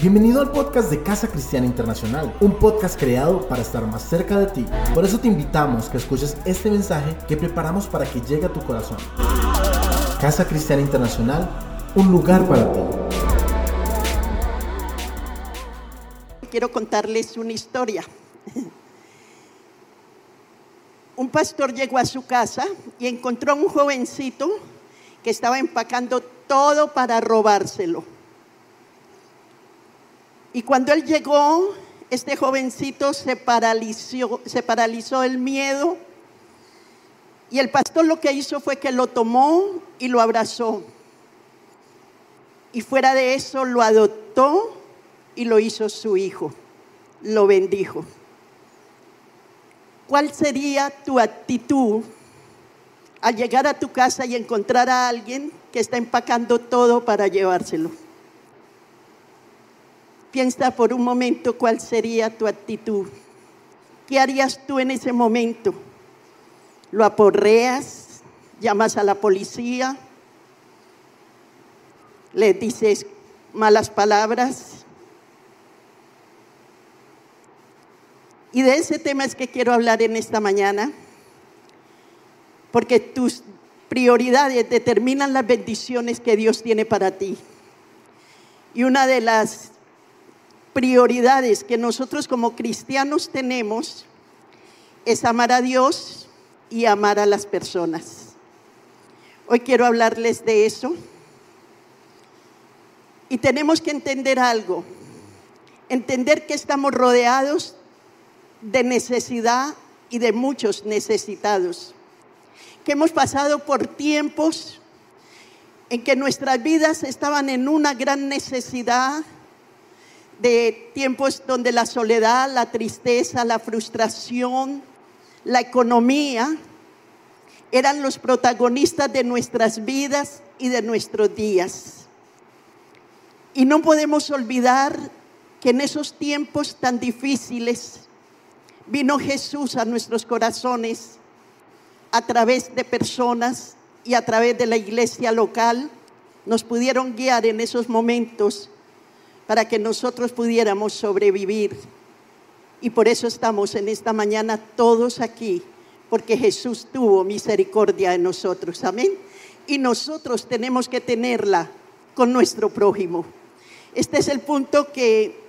Bienvenido al podcast de Casa Cristiana Internacional, un podcast creado para estar más cerca de ti. Por eso te invitamos que escuches este mensaje que preparamos para que llegue a tu corazón. Casa Cristiana Internacional, un lugar para ti. Quiero contarles una historia. Un pastor llegó a su casa y encontró a un jovencito que estaba empacando todo para robárselo. Y cuando él llegó, este jovencito se paralizó, se paralizó el miedo. Y el pastor lo que hizo fue que lo tomó y lo abrazó. Y fuera de eso lo adoptó y lo hizo su hijo. Lo bendijo. ¿Cuál sería tu actitud al llegar a tu casa y encontrar a alguien que está empacando todo para llevárselo? Piensa por un momento cuál sería tu actitud. ¿Qué harías tú en ese momento? ¿Lo aporreas? ¿Llamas a la policía? ¿Le dices malas palabras? Y de ese tema es que quiero hablar en esta mañana, porque tus prioridades determinan las bendiciones que Dios tiene para ti. Y una de las prioridades que nosotros como cristianos tenemos es amar a Dios y amar a las personas. Hoy quiero hablarles de eso. Y tenemos que entender algo, entender que estamos rodeados de necesidad y de muchos necesitados, que hemos pasado por tiempos en que nuestras vidas estaban en una gran necesidad, de tiempos donde la soledad, la tristeza, la frustración, la economía eran los protagonistas de nuestras vidas y de nuestros días. Y no podemos olvidar que en esos tiempos tan difíciles vino Jesús a nuestros corazones a través de personas y a través de la iglesia local. Nos pudieron guiar en esos momentos para que nosotros pudiéramos sobrevivir. Y por eso estamos en esta mañana todos aquí, porque Jesús tuvo misericordia de nosotros. Amén. Y nosotros tenemos que tenerla con nuestro prójimo. Este es el punto que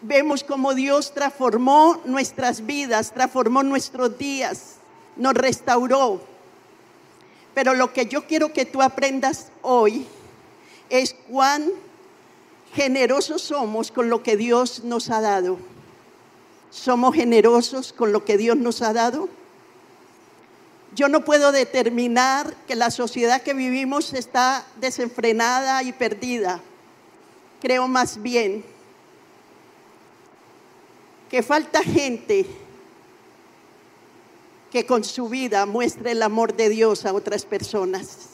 vemos como Dios transformó nuestras vidas, transformó nuestros días, nos restauró. Pero lo que yo quiero que tú aprendas hoy es cuán generosos somos con lo que Dios nos ha dado. ¿Somos generosos con lo que Dios nos ha dado? Yo no puedo determinar que la sociedad que vivimos está desenfrenada y perdida. Creo más bien que falta gente que con su vida muestre el amor de Dios a otras personas.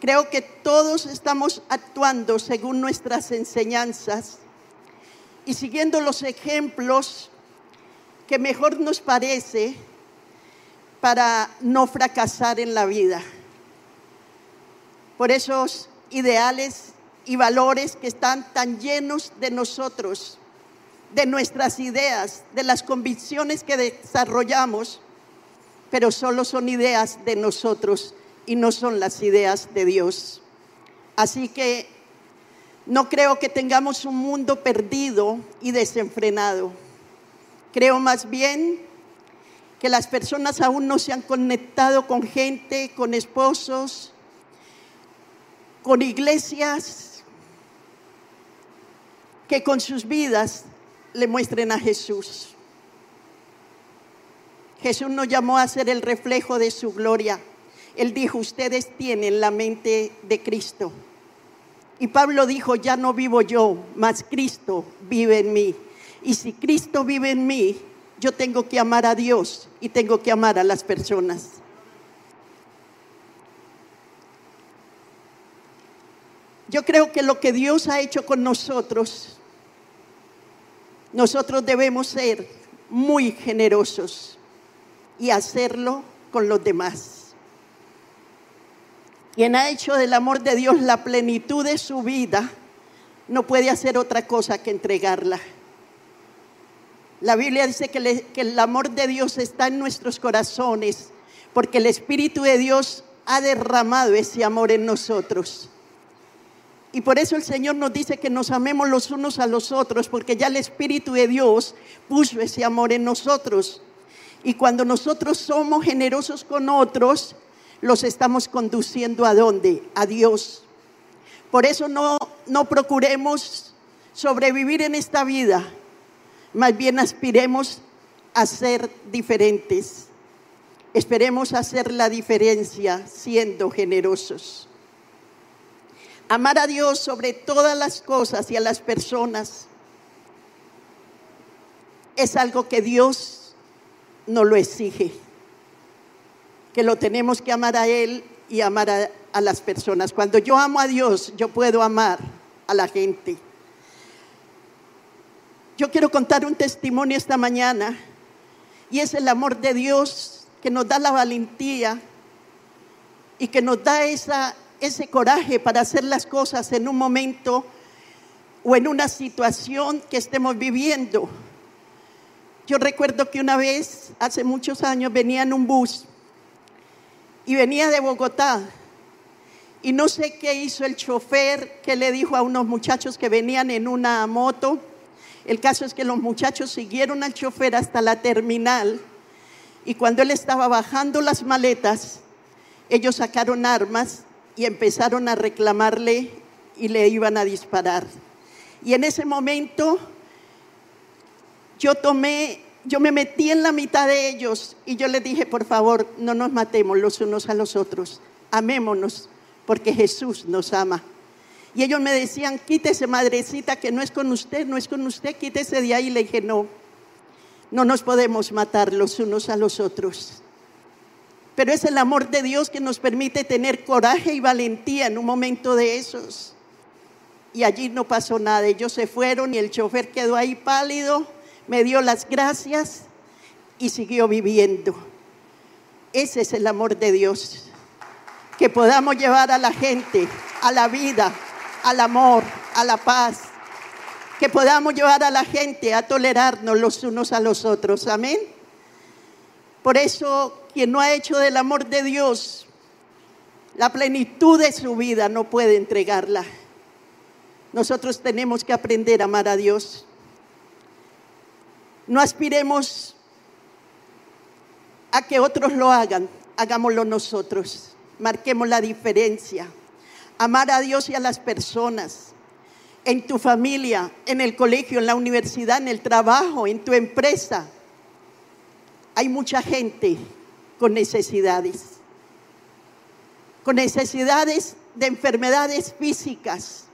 Creo que todos estamos actuando según nuestras enseñanzas y siguiendo los ejemplos que mejor nos parece para no fracasar en la vida. Por esos ideales y valores que están tan llenos de nosotros, de nuestras ideas, de las convicciones que desarrollamos, pero solo son ideas de nosotros y no son las ideas de Dios. Así que no creo que tengamos un mundo perdido y desenfrenado. Creo más bien que las personas aún no se han conectado con gente, con esposos, con iglesias, que con sus vidas le muestren a Jesús. Jesús nos llamó a ser el reflejo de su gloria. Él dijo, ustedes tienen la mente de Cristo. Y Pablo dijo, ya no vivo yo, mas Cristo vive en mí. Y si Cristo vive en mí, yo tengo que amar a Dios y tengo que amar a las personas. Yo creo que lo que Dios ha hecho con nosotros, nosotros debemos ser muy generosos y hacerlo con los demás. Quien ha hecho del amor de Dios la plenitud de su vida, no puede hacer otra cosa que entregarla. La Biblia dice que, que, el amor de Dios está en nuestros corazones, porque el Espíritu de Dios ha derramado ese amor en nosotros. Y por eso el Señor nos dice que nos amemos los unos a los otros, porque ya el Espíritu de Dios puso ese amor en nosotros. Y cuando nosotros somos generosos con otros, los estamos conduciendo a dónde? A Dios. Por eso no, no procuremos sobrevivir en esta vida, más bien aspiremos a ser diferentes. Esperemos hacer la diferencia siendo generosos. Amar a Dios sobre todas las cosas y a las personas es algo que Dios no lo exige, que lo tenemos que amar a Él y amar a, las personas. Cuando yo amo a Dios, yo puedo amar a la gente. Yo quiero contar un testimonio esta mañana y es el amor de Dios que nos da la valentía y que nos da esa ese coraje para hacer las cosas en un momento o en una situación que estemos viviendo. Yo recuerdo que una vez, hace muchos años, venía en un bus y venía de Bogotá. Y no sé qué hizo el chofer, que le dijo a unos muchachos que venían en una moto. El caso es que los muchachos siguieron al chofer hasta la terminal y cuando él estaba bajando las maletas, ellos sacaron armas y empezaron a reclamarle y le iban a disparar. Y en ese momento yo tomé, yo me metí en la mitad de ellos y yo les dije, por favor, no nos matemos los unos a los otros, amémonos, porque Jesús nos ama. Y ellos me decían, quítese madrecita, que no es con usted, no es con usted, quítese de ahí. Y le dije, no, no nos podemos matar los unos a los otros pero es el amor de Dios que nos permite tener coraje y valentía en un momento de esos. Y allí no pasó nada, ellos se fueron y el chofer quedó ahí pálido, me dio las gracias y siguió viviendo. Ese es el amor de Dios, que podamos llevar a la gente a la vida, al amor, a la paz, que podamos llevar a la gente a tolerarnos los unos a los otros. Amén. Por eso quien no ha hecho del amor de Dios la plenitud de su vida no puede entregarla. Nosotros tenemos que aprender a amar a Dios. No aspiremos a que otros lo hagan, hagámoslo nosotros. Marquemos la diferencia. Amar a Dios y a las personas, en tu familia, en el colegio, en la universidad, en el trabajo, en tu empresa. Hay mucha gente con necesidades, con necesidades de enfermedades físicas,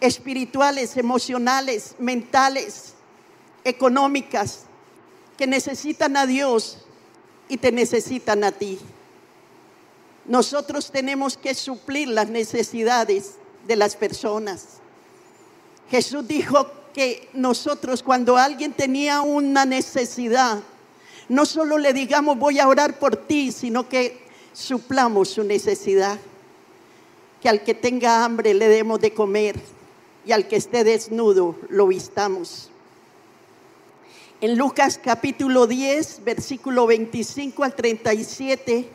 espirituales, emocionales, mentales, económicas, que necesitan a Dios y te necesitan a ti. Nosotros tenemos que suplir las necesidades de las personas. Jesús dijo que nosotros cuando alguien tenía una necesidad, no solo le digamos voy a orar por ti, sino que suplamos su necesidad. Que al que tenga hambre le demos de comer y al que esté desnudo lo vistamos. En Lucas capítulo 10, versículo 25 al 37,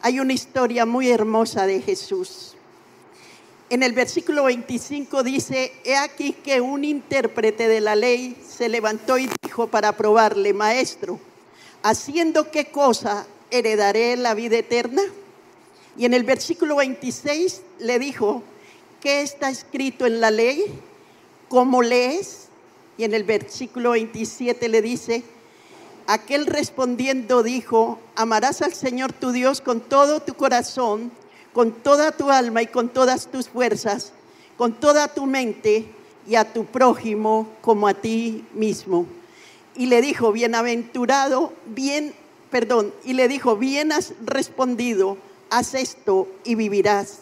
hay una historia muy hermosa de Jesús. En el versículo 25 dice, he aquí que un intérprete de la ley se levantó y dijo para probarle, maestro, haciendo qué cosa heredaré la vida eterna. Y en el versículo 26 le dijo, ¿qué está escrito en la ley? ¿Cómo lees? Y en el versículo 27 le dice, aquel respondiendo dijo, amarás al Señor tu Dios con todo tu corazón, con toda tu alma y con todas tus fuerzas, con toda tu mente y a tu prójimo como a ti mismo y le dijo, bienaventurado, bien, perdón, y le dijo, bien has respondido, haz esto y vivirás.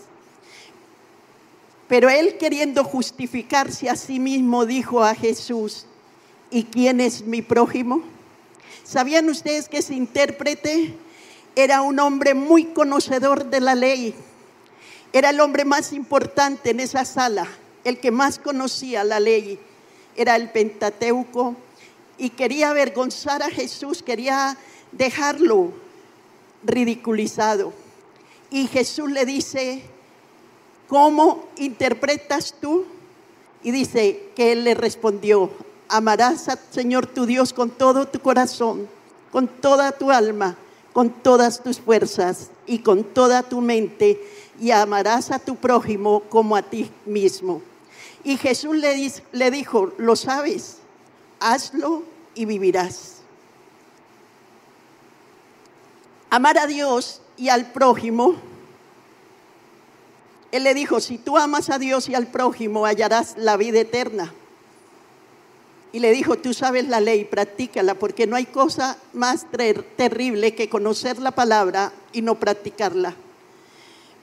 Pero él queriendo justificarse a sí mismo dijo a Jesús, ¿y quién es mi prójimo? ¿Sabían ustedes que ese intérprete era un hombre muy conocedor de la ley? Era el hombre más importante en esa sala, el que más conocía la ley. Era el Pentateuco y quería avergonzar a Jesús, quería dejarlo ridiculizado. Y Jesús le dice, ¿cómo interpretas tú? Y dice que él le respondió, amarás al Señor tu Dios con todo tu corazón, con toda tu alma, con todas tus fuerzas y con toda tu mente, y amarás a tu prójimo como a ti mismo. Y Jesús le, le dijo, lo sabes, hazlo y vivirás. Amar a Dios y al prójimo. Él le dijo, si tú amas a Dios y al prójimo, hallarás la vida eterna. Y le dijo, tú sabes la ley, practícala, porque no hay cosa más terrible que conocer la palabra y no practicarla.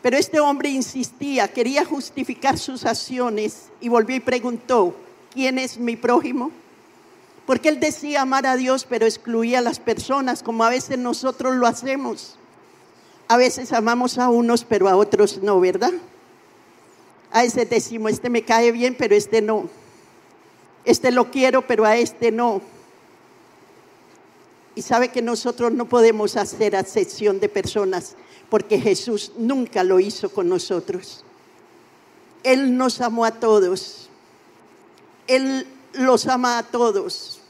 Pero este hombre insistía, quería justificar sus acciones y volvió y preguntó, ¿quién es mi prójimo? Porque él decía amar a Dios, pero excluía a las personas, como a veces nosotros lo hacemos. A veces amamos a unos, pero a otros no, ¿verdad? A veces decimos, este me cae bien, pero este no. Este lo quiero, pero a este no. Y sabe que nosotros no podemos hacer acepción de personas, porque Jesús nunca lo hizo con nosotros. Él nos amó a todos. Él los ama a todos.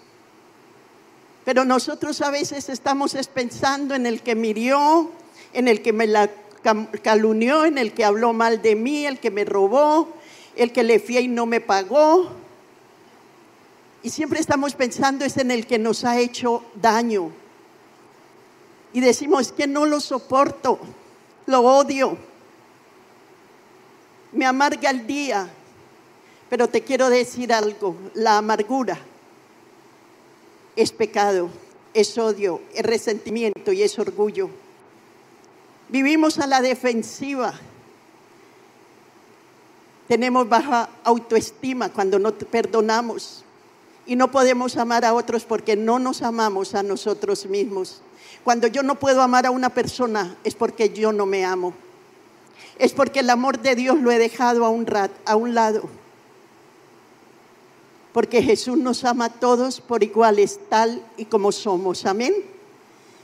Pero nosotros a veces estamos pensando en el que mirió, en el que me la calunió, en el que habló mal de mí, el que me robó, el que le fui y no me pagó. Y siempre estamos pensando es en el que nos ha hecho daño. Y decimos que no lo soporto, lo odio, me amarga el día. Pero te quiero decir algo, la amargura es pecado, es odio, es resentimiento y es orgullo. Vivimos a la defensiva. Tenemos baja autoestima cuando no perdonamos y no podemos amar a otros porque no nos amamos a nosotros mismos. Cuando yo no puedo amar a una persona es porque yo no me amo. Es porque el amor de Dios lo he dejado a un, a un lado. Porque Jesús nos ama a todos por iguales, tal y como somos. Amén.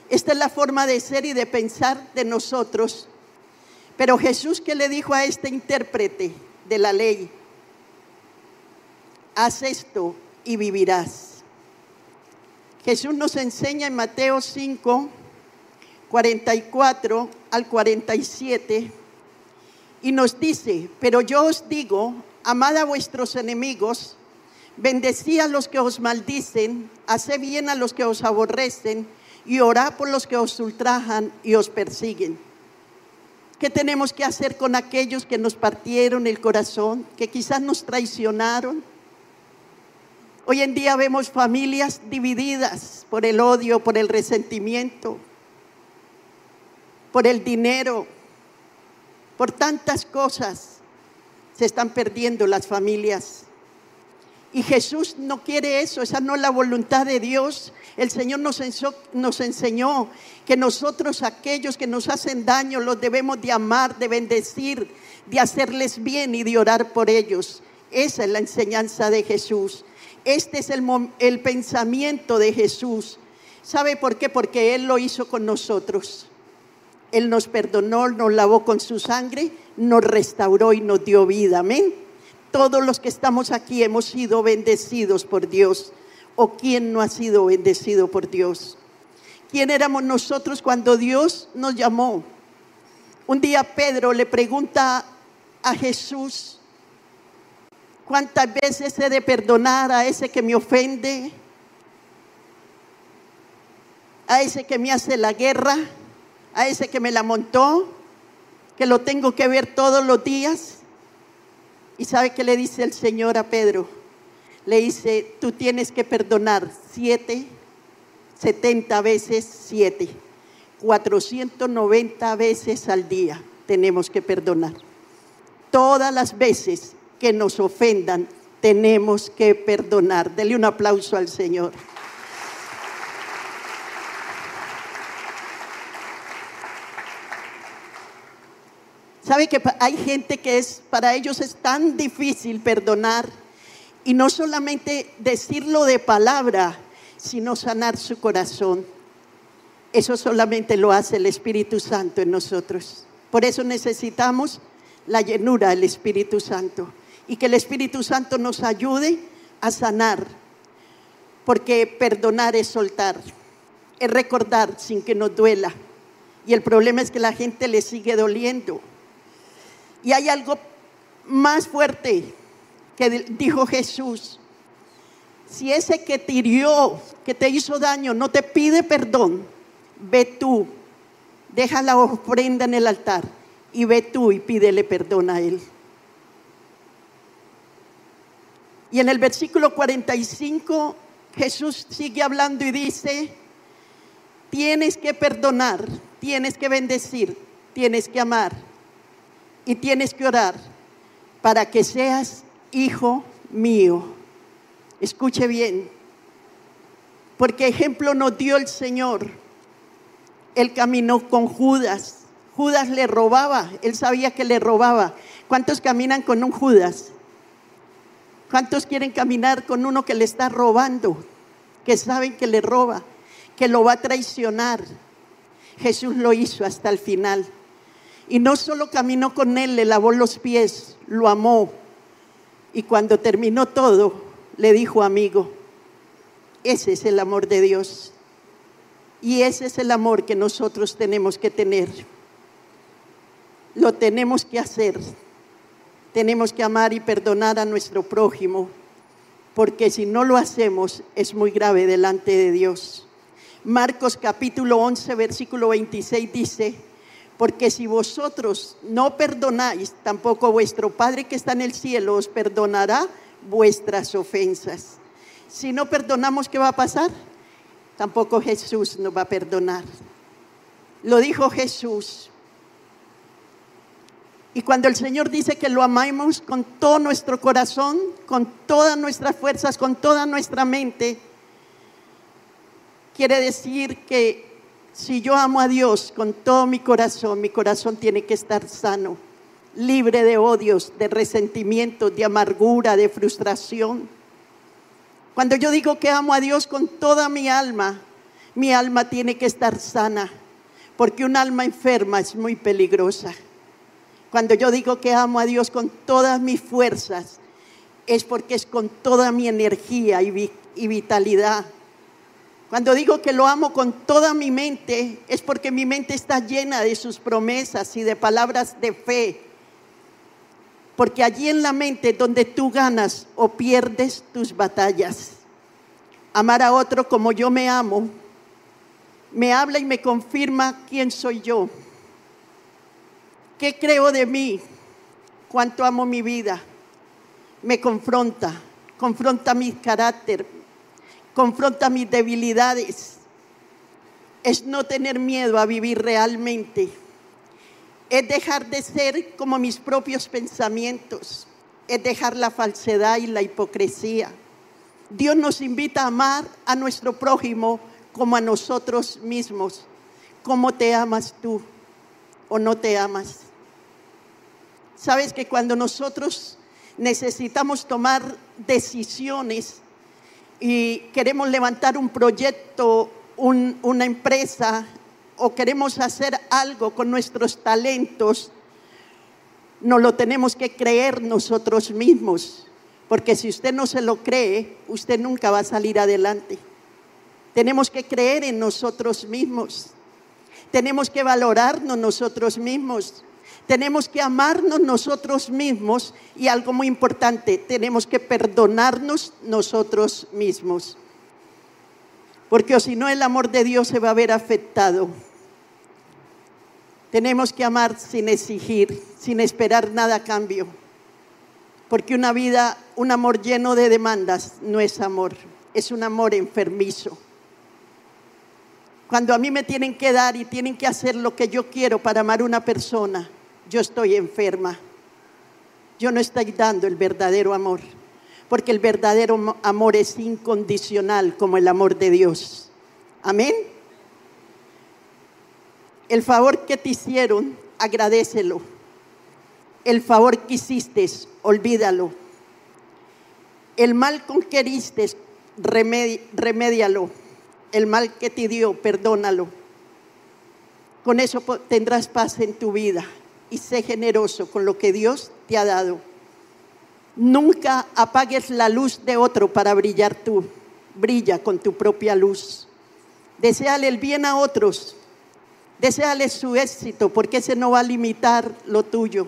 Esta es la forma de ser y de pensar de nosotros. Pero Jesús que le dijo a este intérprete de la ley, haz esto y vivirás. Jesús nos enseña en Mateo 5, 44 al 47 y nos dice, pero yo os digo, amad a vuestros enemigos, bendecí a los que os maldicen, haced bien a los que os aborrecen y orad por los que os ultrajan y os persiguen. ¿Qué tenemos que hacer con aquellos que nos partieron el corazón, que quizás nos traicionaron? Hoy en día vemos familias divididas por el odio, por el resentimiento, por el dinero, por tantas cosas. Se están perdiendo las familias. Y Jesús no quiere eso, esa no es la voluntad de Dios. El Señor nos, nos, enseñó que nosotros, aquellos que nos hacen daño, los debemos de amar, de bendecir, de hacerles bien y de orar por ellos. Esa es la enseñanza de Jesús. Este es el, el pensamiento de Jesús. ¿Sabe por qué? Porque Él lo hizo con nosotros. Él nos perdonó, nos lavó con su sangre, nos restauró y nos dio vida. Amén. Todos los que estamos aquí hemos sido bendecidos por Dios. ¿O quién no ha sido bendecido por Dios? ¿Quién éramos nosotros cuando Dios nos llamó? Un día Pedro le pregunta a Jesús, ¿Cuántas veces he de perdonar a ese que me ofende? A ese que me hace la guerra, a ese que me la montó, que lo tengo que ver todos los días. ¿Y sabe qué le dice el Señor a Pedro? Le dice, tú tienes que perdonar siete, setenta veces siete, noventa veces al día tenemos que perdonar. Todas las veces que nos ofendan, tenemos que perdonar. Dele un aplauso al Señor. ¿Sabe que hay gente que es, para ellos es tan difícil perdonar? Y no solamente decirlo de palabra, sino sanar su corazón. Eso solamente lo hace el Espíritu Santo en nosotros. Por eso necesitamos la llenura del Espíritu Santo y que el Espíritu Santo nos ayude a sanar, porque perdonar es soltar, es recordar sin que nos duela. Y el problema es que la gente le sigue doliendo. Y hay algo más fuerte que dijo Jesús. Si ese que te hirió, que te hizo daño, no te pide perdón, ve tú, deja la ofrenda en el altar y ve tú y pídele perdón a él. Y en el versículo 45 Jesús sigue hablando y dice, tienes que perdonar, tienes que bendecir, tienes que amar y tienes que orar para que seas hijo mío. Escuche bien, porque ejemplo nos dio el Señor. Él caminó con Judas. Judas le robaba, él sabía que le robaba. ¿Cuántos caminan con un Judas? ¿Cuántos quieren caminar con uno que le está robando? Que saben que le roba, que lo va a traicionar. Jesús lo hizo hasta el final. Y no solo caminó con él, le lavó los pies, lo amó. Y cuando terminó todo, le dijo, amigo, ese es el amor de Dios. Y ese es el amor que nosotros tenemos que tener. Lo tenemos que hacer tenemos que amar y perdonar a nuestro prójimo, porque si no lo hacemos es muy grave delante de Dios. Marcos capítulo 11, versículo 26 dice, porque si vosotros no perdonáis, tampoco vuestro Padre que está en el cielo os perdonará vuestras ofensas. Si no perdonamos, ¿qué va a pasar? Tampoco Jesús nos va a perdonar. Lo dijo Jesús, y cuando el Señor dice que lo amamos con todo nuestro corazón, con todas nuestras fuerzas, con toda nuestra mente, quiere decir que si yo amo a Dios con todo mi corazón, mi corazón tiene que estar sano, libre de odios, de resentimientos, de amargura, de frustración. Cuando yo digo que amo a Dios con toda mi alma, mi alma tiene que estar sana, porque un alma enferma es muy peligrosa. Cuando yo digo que amo a Dios con todas mis fuerzas, es porque es con toda mi energía y, vitalidad. Cuando digo que lo amo con toda mi mente, es porque mi mente está llena de sus promesas y de palabras de fe. Porque allí en la mente donde tú ganas o pierdes tus batallas. Amar a otro como yo me amo, me habla y me confirma quién soy yo. ¿Qué creo de mí? ¿Cuánto amo mi vida? Me confronta, confronta mi carácter, confronta mis debilidades. Es no tener miedo a vivir realmente. Es dejar de ser como mis propios pensamientos. Es dejar la falsedad y la hipocresía. Dios nos invita a amar a nuestro prójimo como a nosotros mismos. ¿Cómo te amas tú o no te amas? Sabes que cuando nosotros necesitamos tomar decisiones y queremos levantar un proyecto, una empresa o queremos hacer algo con nuestros talentos, no lo tenemos que creer nosotros mismos, porque si usted no se lo cree, usted nunca va a salir adelante. Tenemos que creer en nosotros mismos. Tenemos que valorarnos nosotros mismos. Tenemos que amarnos nosotros mismos y algo muy importante, tenemos que perdonarnos nosotros mismos. Porque si no el amor de Dios se va a ver afectado. Tenemos que amar sin exigir, sin esperar nada a cambio. Porque una vida, un amor lleno de demandas no es amor, es un amor enfermizo. Cuando a mí me tienen que dar y tienen que hacer lo que yo quiero para amar a una persona, yo estoy enferma. Yo no estoy dando el verdadero amor, porque el verdadero amor es incondicional como el amor de Dios. Amén. El favor que te hicieron, agradecelo. El favor que hiciste, olvídalo. El mal con que heriste, remédialo. El mal que te dio, perdónalo. Con eso tendrás paz en tu vida y sé generoso con lo que Dios te ha dado. Nunca apagues la luz de otro para brillar tú. Brilla con tu propia luz. Deseale el bien a otros. Deseale su éxito porque ese no va a limitar lo tuyo.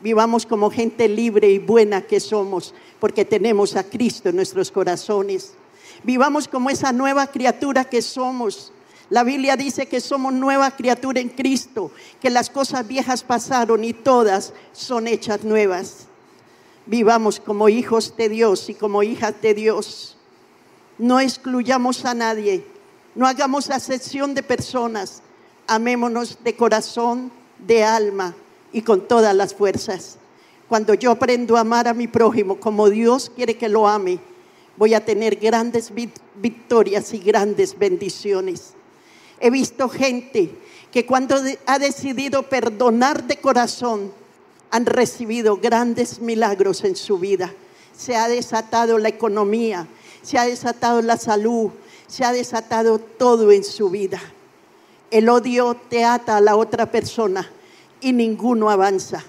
Vivamos como gente libre y buena que somos porque tenemos a Cristo en nuestros corazones. Vivamos como esa nueva criatura que somos. La Biblia dice que somos nueva criatura en Cristo, que las cosas viejas pasaron y todas son hechas nuevas vivamos como hijos de Dios y como hijas de Dios. No excluyamos a nadie, no hagamos acepción de personas, amémonos de corazón, de alma y con todas las fuerzas. Cuando yo aprendo a amar a mi prójimo como Dios quiere que lo ame, voy a tener grandes victorias y grandes bendiciones. He visto gente que cuando ha decidido perdonar de corazón, han recibido grandes milagros en su vida. Se ha desatado la economía, se ha desatado la salud, se ha desatado todo en su vida. El odio te ata a la otra persona y ninguno avanza.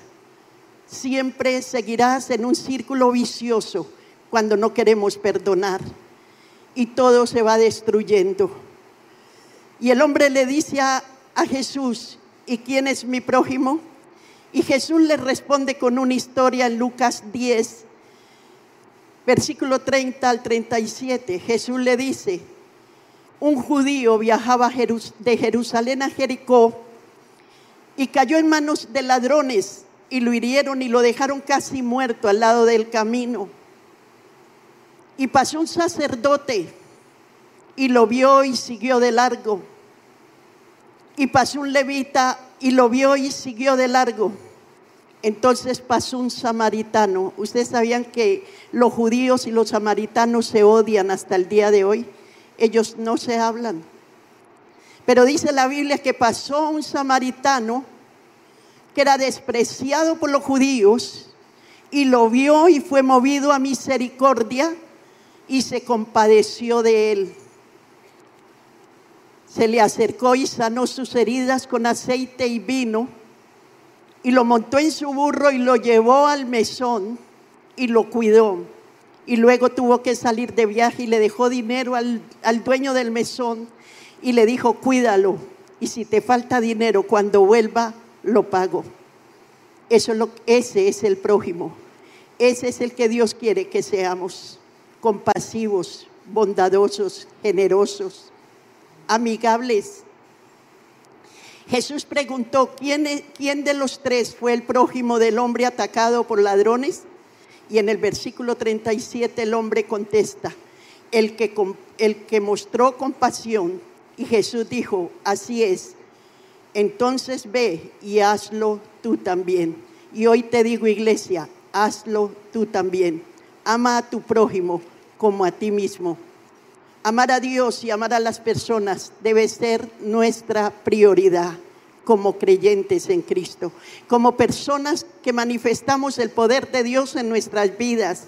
Siempre seguirás en un círculo vicioso cuando no queremos perdonar y todo se va destruyendo. Y el hombre le dice a, Jesús, ¿y quién es mi prójimo? Y Jesús le responde con una historia en Lucas 10, versículo 30 al 37. Jesús le dice, un judío viajaba de Jerusalén a Jericó y cayó en manos de ladrones y lo hirieron y lo dejaron casi muerto al lado del camino. Y pasó un sacerdote y lo vio y siguió de largo. Y pasó un levita y lo vio y siguió de largo. Entonces pasó un samaritano. Ustedes sabían que los judíos y los samaritanos se odian hasta el día de hoy. Ellos no se hablan. Pero dice la Biblia que pasó un samaritano que era despreciado por los judíos y lo vio y fue movido a misericordia y se compadeció de él. Se le acercó y sanó sus heridas con aceite y vino y lo montó en su burro y lo llevó al mesón y lo cuidó. Y luego tuvo que salir de viaje y le dejó dinero al, dueño del mesón y le dijo, cuídalo. Y si te falta dinero, cuando vuelva, lo pago. Eso es lo, ese es el prójimo. Ese es el que Dios quiere que seamos. Compasivos, bondadosos, generosos, amigables, Jesús preguntó, ¿quién, ¿quién de los tres fue el prójimo del hombre atacado por ladrones? Y en el versículo 37 el hombre contesta, el que, el que mostró compasión. Y Jesús dijo, así es, entonces ve y hazlo tú también. Y hoy te digo, iglesia, hazlo tú también. Ama a tu prójimo como a ti mismo. Amar a Dios y amar a las personas debe ser nuestra prioridad como creyentes en Cristo, como personas que manifestamos el poder de Dios en nuestras vidas,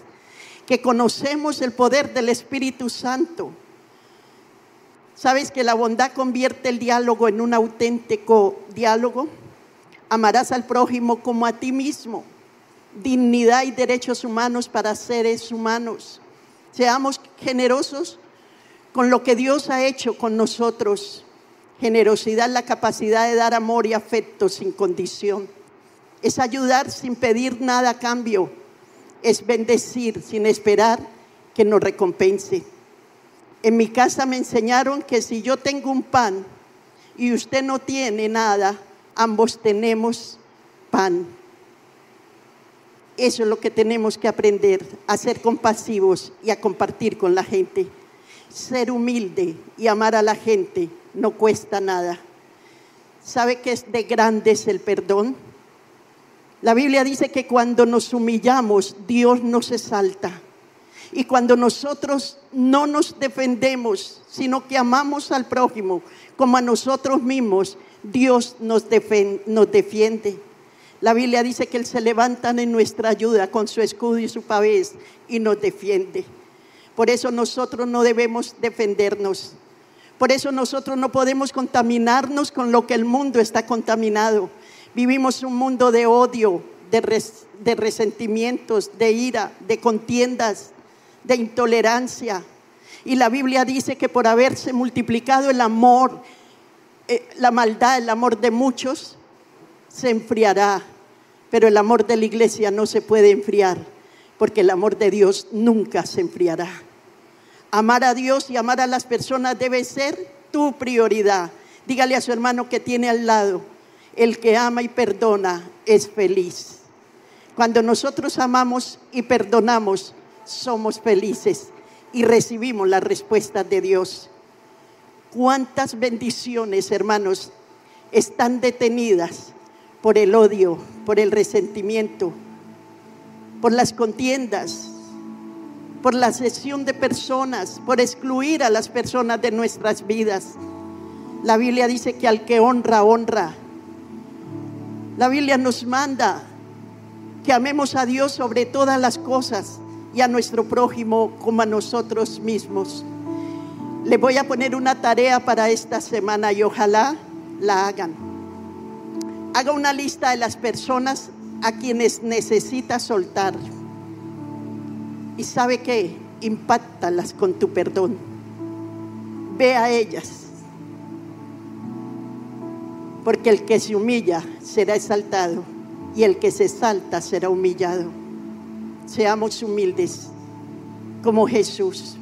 que conocemos el poder del Espíritu Santo. ¿Sabes que la bondad convierte el diálogo en un auténtico diálogo? Amarás al prójimo como a ti mismo. Dignidad y derechos humanos para seres humanos. Seamos generosos con lo que Dios ha hecho con nosotros. Generosidad la capacidad de dar amor y afecto sin condición. Es ayudar sin pedir nada a cambio. Es bendecir sin esperar que nos recompense. En mi casa me enseñaron que si yo tengo un pan y usted no tiene nada, ambos tenemos pan. Eso es lo que tenemos que aprender, a ser compasivos y a compartir con la gente ser humilde y amar a la gente no cuesta nada. ¿Sabe que es de grandes el perdón? La Biblia dice que cuando nos humillamos, Dios nos exalta. Y cuando nosotros no nos defendemos, sino que amamos al prójimo como a nosotros mismos, Dios nos, nos defiende. La Biblia dice que Él se levanta en nuestra ayuda con su escudo y su pavés y nos defiende. Por eso nosotros no debemos defendernos. Por eso nosotros no podemos contaminarnos con lo que el mundo está contaminado. Vivimos un mundo de odio, de, resentimientos, de ira, de contiendas, de intolerancia. Y la Biblia dice que por haberse multiplicado el amor, eh, la maldad, el amor de muchos, se enfriará. Pero el amor de la iglesia no se puede enfriar, porque el amor de Dios nunca se enfriará. Amar a Dios y amar a las personas debe ser tu prioridad. Dígale a su hermano que tiene al lado, el que ama y perdona es feliz. Cuando nosotros amamos y perdonamos, somos felices y recibimos la respuesta de Dios. ¿Cuántas bendiciones, hermanos, están detenidas por el odio, por el resentimiento, por las contiendas, por la sesión de personas, por excluir a las personas de nuestras vidas? La Biblia dice que al que honra, honra. La Biblia nos manda que amemos a Dios sobre todas las cosas y a nuestro prójimo como a nosotros mismos. Le voy a poner una tarea para esta semana y ojalá la hagan. Haga una lista de las personas a quienes necesita soltar. Y sabe que impactalas con tu perdón. Ve a ellas. Porque el que se humilla será exaltado y el que se salta será humillado. Seamos humildes como Jesús.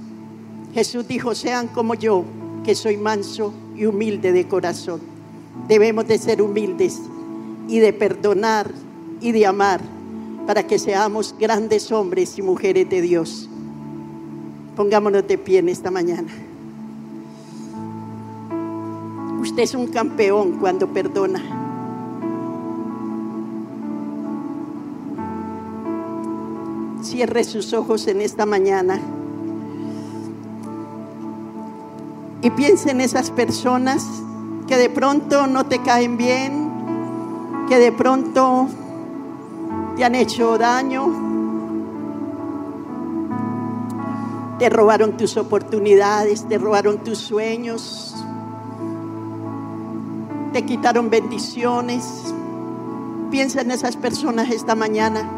Jesús dijo, sean como yo, que soy manso y humilde de corazón. Debemos de ser humildes y de perdonar y de amar para que seamos grandes hombres y mujeres de Dios. Pongámonos de pie en esta mañana. Usted es un campeón cuando perdona. cierre sus ojos en esta mañana y piense en esas personas que de pronto no te caen bien, que de pronto te han hecho daño, te robaron tus oportunidades, te robaron tus sueños, te quitaron bendiciones. Piensa en esas personas esta mañana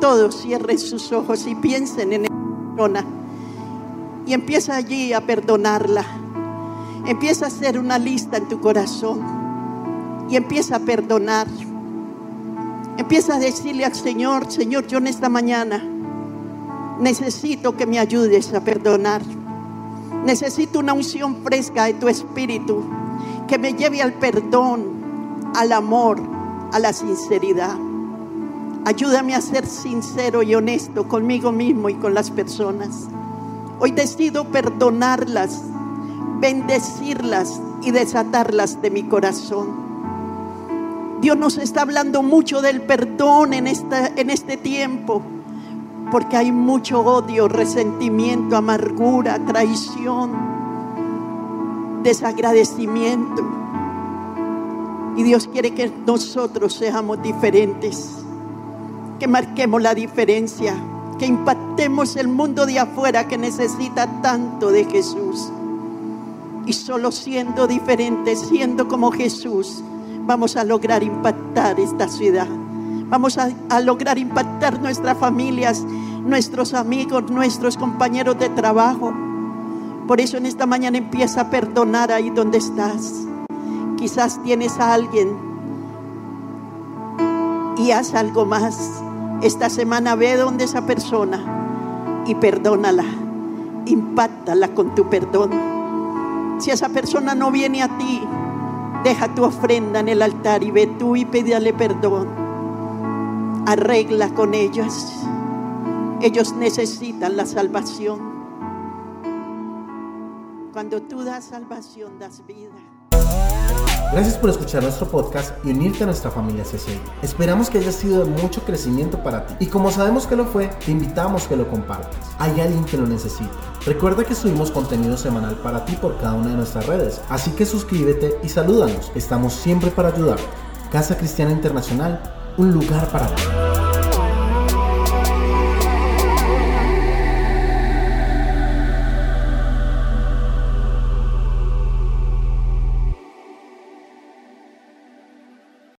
todos cierren sus ojos y piensen en esa persona. Y empieza allí a perdonarla. Empieza a hacer una lista en tu corazón. Y empieza a perdonar. Empieza a decirle al Señor, Señor, yo en esta mañana necesito que me ayudes a perdonar. Necesito una unción fresca de tu espíritu que me lleve al perdón, al amor, a la sinceridad. Ayúdame a ser sincero y honesto conmigo mismo y con las personas. Hoy decido perdonarlas, bendecirlas y desatarlas de mi corazón. Dios nos está hablando mucho del perdón en, esta, en este tiempo, porque hay mucho odio, resentimiento, amargura, traición, desagradecimiento. Y Dios quiere que nosotros seamos diferentes que marquemos la diferencia, que impactemos el mundo de afuera que necesita tanto de Jesús. Y solo siendo diferentes, siendo como Jesús, vamos a lograr impactar esta ciudad. Vamos a, lograr impactar nuestras familias, nuestros amigos, nuestros compañeros de trabajo. Por eso en esta mañana empieza a perdonar ahí donde estás. Quizás tienes a alguien y haz algo más. Esta semana ve donde esa persona y perdónala. Impactala con tu perdón. Si esa persona no viene a ti, deja tu ofrenda en el altar y ve tú y pídale perdón. Arregla con ellos. Ellos necesitan la salvación. Cuando tú das salvación, das vida. Gracias por escuchar nuestro podcast y unirte a nuestra familia CCI. Esperamos que haya sido de mucho crecimiento para ti. Y como sabemos que lo fue, te invitamos que lo compartas. Hay alguien que lo necesita. Recuerda que subimos contenido semanal para ti por cada una de nuestras redes. Así que suscríbete y salúdanos. Estamos siempre para ayudarte. Casa Cristiana Internacional un lugar para ti.